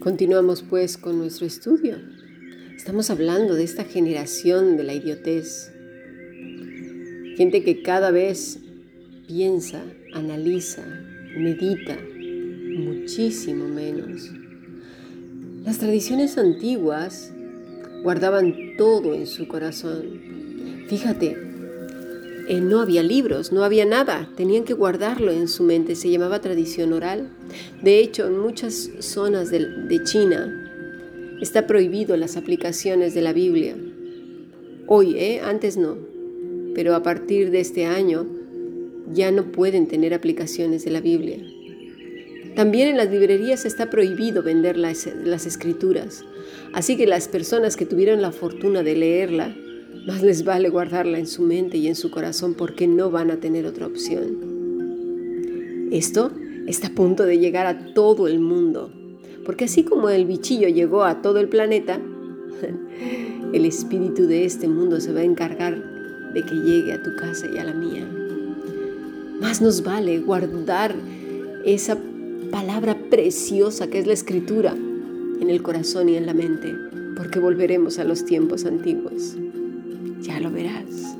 Continuamos pues con nuestro estudio. Estamos hablando de esta generación de la idiotez. Gente que cada vez piensa, analiza, medita muchísimo menos. Las tradiciones antiguas guardaban todo en su corazón. Fíjate, eh, no había libros, no había nada, tenían que guardarlo en su mente, se llamaba tradición oral. De hecho, en muchas zonas de, de China está prohibido las aplicaciones de la Biblia. Hoy, ¿eh? antes no, pero a partir de este año ya no pueden tener aplicaciones de la Biblia. También en las librerías está prohibido vender las, escrituras, así que las personas que tuvieron la fortuna de leerla más les vale guardarla en su mente y en su corazón porque no van a tener otra opción. Esto está a punto de llegar a todo el mundo, porque así como el bichillo llegó a todo el planeta, el espíritu de este mundo se va a encargar de que llegue a tu casa y a la mía. Más nos vale guardar esa palabra preciosa que es la escritura en el corazón y en la mente, porque volveremos a los tiempos antiguos ya lo verás.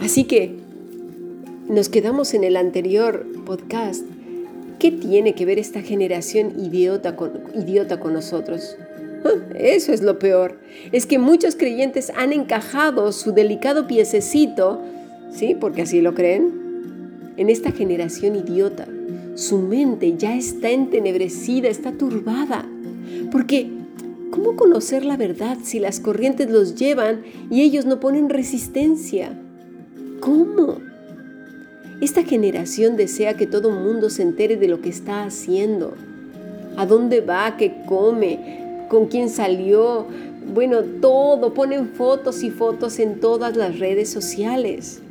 Así que nos quedamos en el anterior podcast. ¿Qué tiene que ver esta generación idiota con, nosotros? Ah, eso es lo peor. Es que muchos creyentes han encajado su delicado piececito, ¿sí? Porque así lo creen, en esta generación idiota. Su mente ya está entenebrecida, está turbada. Porque ¿Cómo conocer la verdad si las corrientes los llevan y ellos no ponen resistencia? ¿Cómo? Esta generación desea que todo mundo se entere de lo que está haciendo, a dónde va, qué come, con quién salió, bueno, todo, ponen fotos y fotos en todas las redes sociales,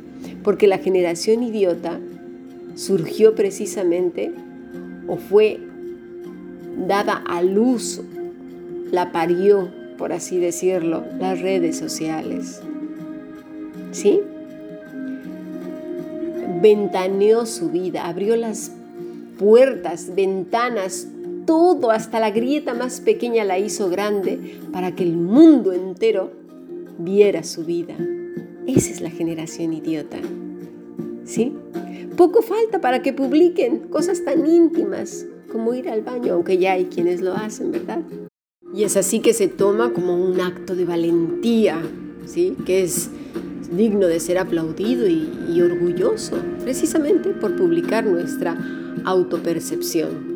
porque la generación idiota surgió precisamente o fue dada a luz la parió, por así decirlo, las redes sociales. ¿Sí? Ventaneó su vida, abrió las puertas, ventanas, todo, hasta la grieta más pequeña la hizo grande para que el mundo entero viera su vida. Esa es la generación idiota. ¿Sí? Poco falta para que publiquen cosas tan íntimas como ir al baño, aunque ya hay quienes lo hacen, ¿verdad? Y es así que se toma como un acto de valentía, ¿sí? que es digno de ser aplaudido y, orgulloso, precisamente por publicar nuestra autopercepción.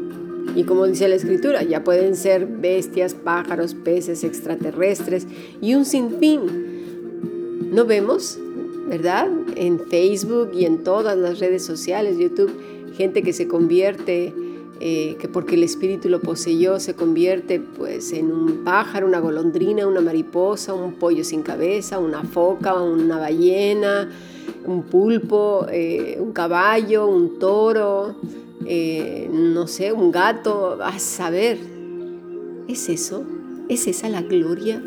Y como dice la escritura, ya pueden ser bestias, pájaros, peces, extraterrestres y un sinfín. No vemos, ¿verdad? En Facebook y en todas las redes sociales, YouTube, gente que se convierte eh, que porque el espíritu lo poseyó se convierte pues en un pájaro, una golondrina, una mariposa, un pollo sin cabeza, una foca, una ballena, un pulpo, eh, un caballo, un toro, eh, no sé, un gato, a saber. ¿Es eso? ¿Es esa la gloria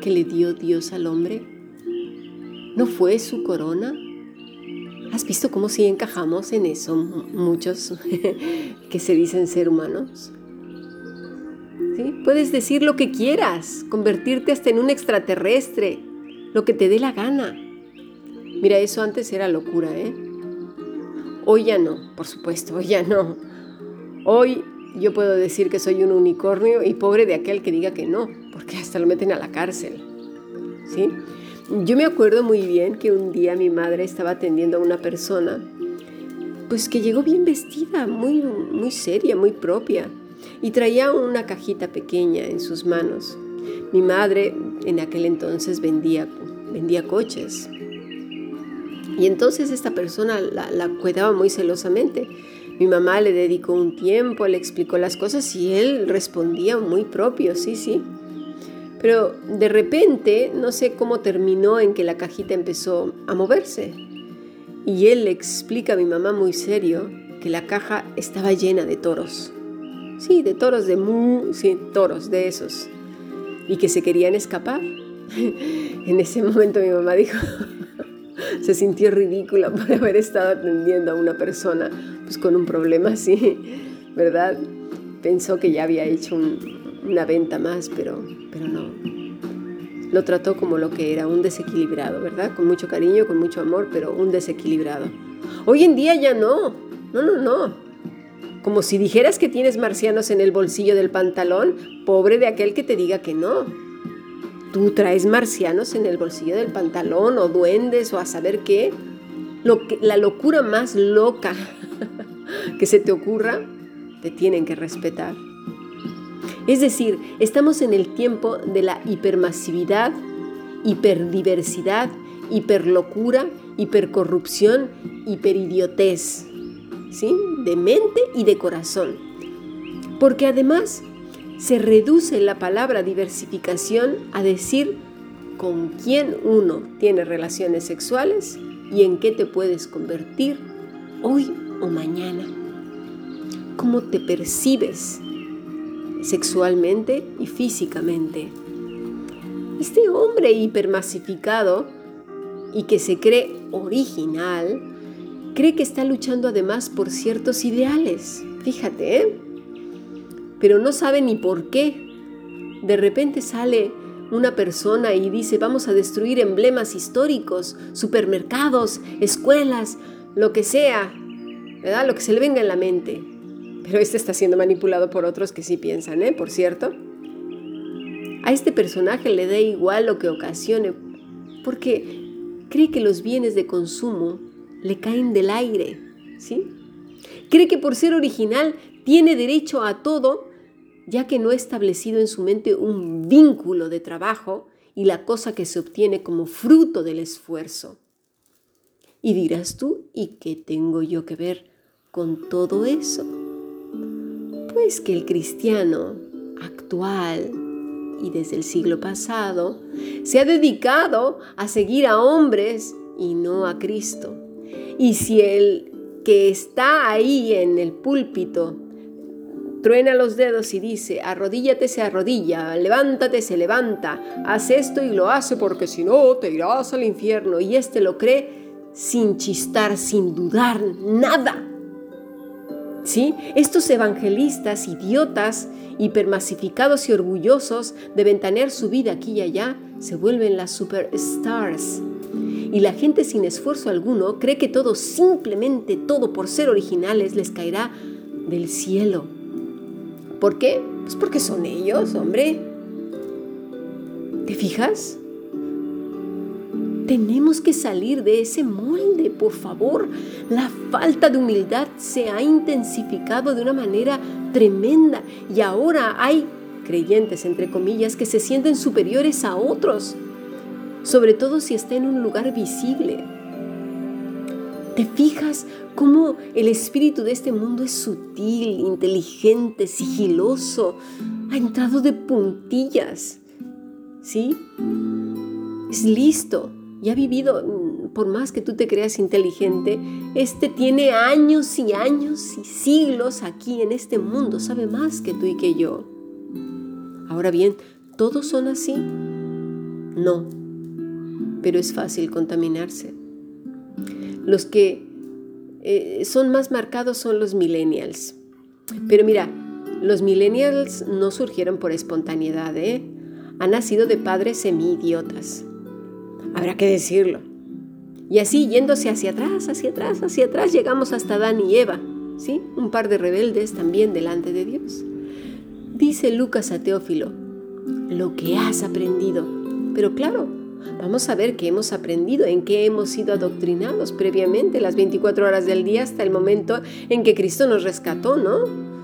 que le dio Dios al hombre? ¿No fue su corona? ¿Has visto cómo sí encajamos en eso muchos que se dicen ser humanos? ¿Sí? Puedes decir lo que quieras, convertirte hasta en un extraterrestre, lo que te dé la gana. Mira, eso antes era locura, ¿eh? Hoy ya no, por supuesto, hoy ya no. Hoy yo puedo decir que soy un unicornio y pobre de aquel que diga que no, porque hasta lo meten a la cárcel. ¿Sí? Yo me acuerdo muy bien que un día mi madre estaba atendiendo a una persona, pues que llegó bien vestida, muy, muy seria, muy propia, y traía una cajita pequeña en sus manos. Mi madre en aquel entonces vendía, vendía coches. Y entonces esta persona la, la cuidaba muy celosamente. Mi mamá le dedicó un tiempo, le explicó las cosas y él respondía muy propio, sí, sí. Pero de repente, no sé cómo terminó en que la cajita empezó a moverse. Y él le explica a mi mamá muy serio que la caja estaba llena de toros. Sí, de toros de mu, sí, toros de esos. Y que se querían escapar. En ese momento mi mamá dijo, se sintió ridícula por haber estado atendiendo a una persona pues, con un problema así, ¿verdad? Pensó que ya había hecho una venta más, pero, pero no. Lo trató como lo que era, un desequilibrado, ¿verdad? Con mucho cariño, con mucho amor, pero un desequilibrado. Hoy en día ya no, no, no, no. Como si dijeras que tienes marcianos en el bolsillo del pantalón, pobre de aquel que te diga que no. Tú traes marcianos en el bolsillo del pantalón o duendes o a saber qué. Lo que, la locura más loca que se te ocurra, te tienen que respetar. Es decir, estamos en el tiempo de la hipermasividad, hiperdiversidad, hiperlocura, hipercorrupción, hiperidiotez, ¿sí? De mente y de corazón. Porque además se reduce la palabra diversificación a decir con quién uno tiene relaciones sexuales y en qué te puedes convertir hoy o mañana. Cómo te percibes sexualmente y físicamente. Este hombre hipermasificado y que se cree original, cree que está luchando además por ciertos ideales. Fíjate, ¿eh? pero no sabe ni por qué. De repente sale una persona y dice, vamos a destruir emblemas históricos, supermercados, escuelas, lo que sea, ¿verdad? Lo que se le venga en la mente. Pero este está siendo manipulado por otros que sí piensan, ¿eh? Por cierto. A este personaje le da igual lo que ocasione, porque cree que los bienes de consumo le caen del aire, ¿sí? Cree que por ser original tiene derecho a todo ya que no ha establecido en su mente un vínculo de trabajo y la cosa que se obtiene como fruto del esfuerzo. Y dirás tú, ¿y qué tengo yo que ver con todo eso? Pues que el cristiano actual y desde el siglo pasado se ha dedicado a seguir a hombres y no a Cristo. Y si el que está ahí en el púlpito truena los dedos y dice, arrodíllate, se arrodilla, levántate, se levanta, haz esto y lo hace porque si no te irás al infierno. Y este lo cree sin chistar, sin dudar, nada. ¿Sí? Estos evangelistas idiotas, hipermasificados y orgullosos de ventanear su vida aquí y allá, se vuelven las superstars. Y la gente sin esfuerzo alguno cree que todo, simplemente todo por ser originales, les caerá del cielo. ¿Por qué? Pues porque son ellos, hombre. ¿Te fijas? Tenemos que salir de ese molde, por favor. La falta de humildad se ha intensificado de una manera tremenda y ahora hay creyentes, entre comillas, que se sienten superiores a otros, sobre todo si está en un lugar visible. ¿Te fijas cómo el espíritu de este mundo es sutil, inteligente, sigiloso? Ha entrado de puntillas. ¿Sí? Es listo y ha vivido, mm, por más que tú te creas inteligente, este tiene años y años y siglos aquí en este mundo, sabe más que tú y que yo. Ahora bien, ¿todos son así? No, pero es fácil contaminarse. Los que eh, son más marcados son los millennials. Pero mira, los millennials no surgieron por espontaneidad, ¿eh? Han nacido de padres semi-idiotas. Habrá que decirlo. Y así, yéndose hacia atrás, hacia atrás, hacia atrás, llegamos hasta Dan y Eva, ¿sí? Un par de rebeldes también delante de Dios. Dice Lucas a Teófilo, lo que has aprendido. Pero claro, Vamos a ver qué hemos aprendido, en qué hemos sido adoctrinados previamente, las 24 horas del día hasta el momento en que Cristo nos rescató, ¿no?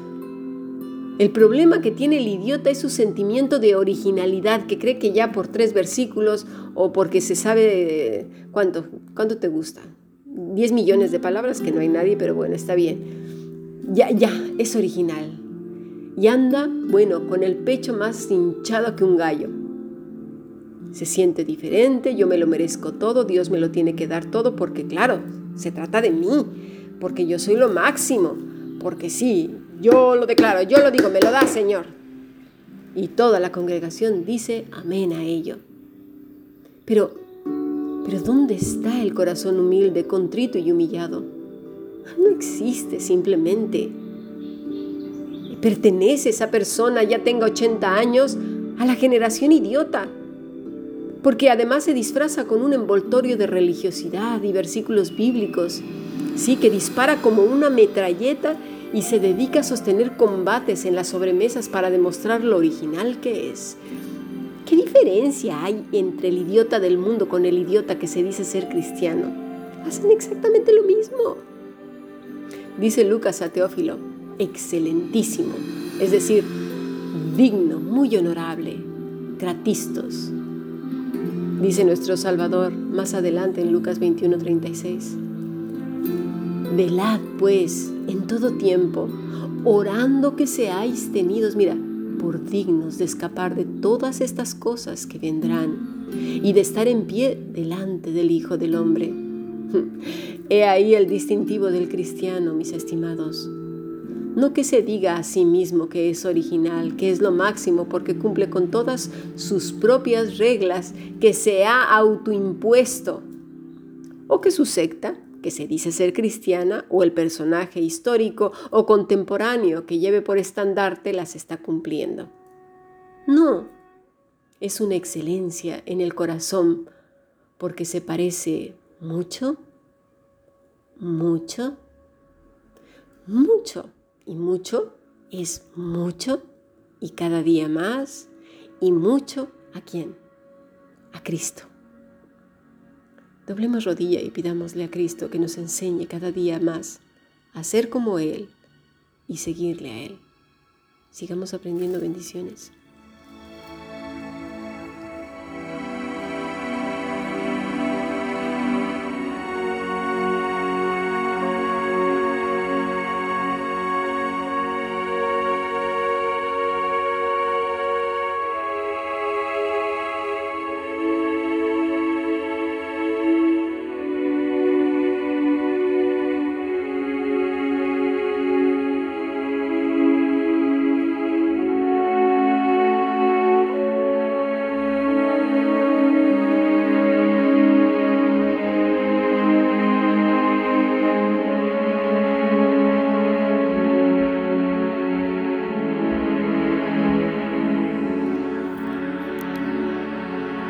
El problema que tiene el idiota es su sentimiento de originalidad, que cree que ya por tres versículos o porque se sabe cuánto, cuánto te gusta. 10 millones de palabras, que no hay nadie, pero bueno, está bien. Ya, ya, es original. Y anda, bueno, con el pecho más hinchado que un gallo se siente diferente, yo me lo merezco todo, Dios me lo tiene que dar todo, porque claro, se trata de mí, porque yo soy lo máximo, porque sí, yo lo declaro, yo lo digo, me lo da Señor. Y toda la congregación dice amén a ello. Pero, pero ¿dónde está el corazón humilde, contrito y humillado? No existe simplemente. Pertenece esa persona, ya tenga 80 años, a la generación idiota. Porque además se disfraza con un envoltorio de religiosidad y versículos bíblicos. Sí, que dispara como una metralleta y se dedica a sostener combates en las sobremesas para demostrar lo original que es. ¿Qué diferencia hay entre el idiota del mundo con el idiota que se dice ser cristiano? Hacen exactamente lo mismo. Dice Lucas a Teófilo, excelentísimo, es decir, digno, muy honorable, gratistos. Dice nuestro Salvador más adelante en Lucas 21:36. Velad pues en todo tiempo, orando que seáis tenidos, mira, por dignos de escapar de todas estas cosas que vendrán y de estar en pie delante del Hijo del Hombre. He ahí el distintivo del cristiano, mis estimados. No que se diga a sí mismo que es original, que es lo máximo porque cumple con todas sus propias reglas que se ha autoimpuesto, o que su secta que se dice ser cristiana o el personaje histórico o contemporáneo que lleve por estandarte las está cumpliendo. No, es una excelencia en el corazón porque se parece mucho, mucho, mucho y mucho es mucho y cada día más y mucho a quién? A Cristo. Doblemos rodilla y pidámosle a Cristo que nos enseñe cada día más a ser como Él y seguirle a Él. Sigamos aprendiendo bendiciones.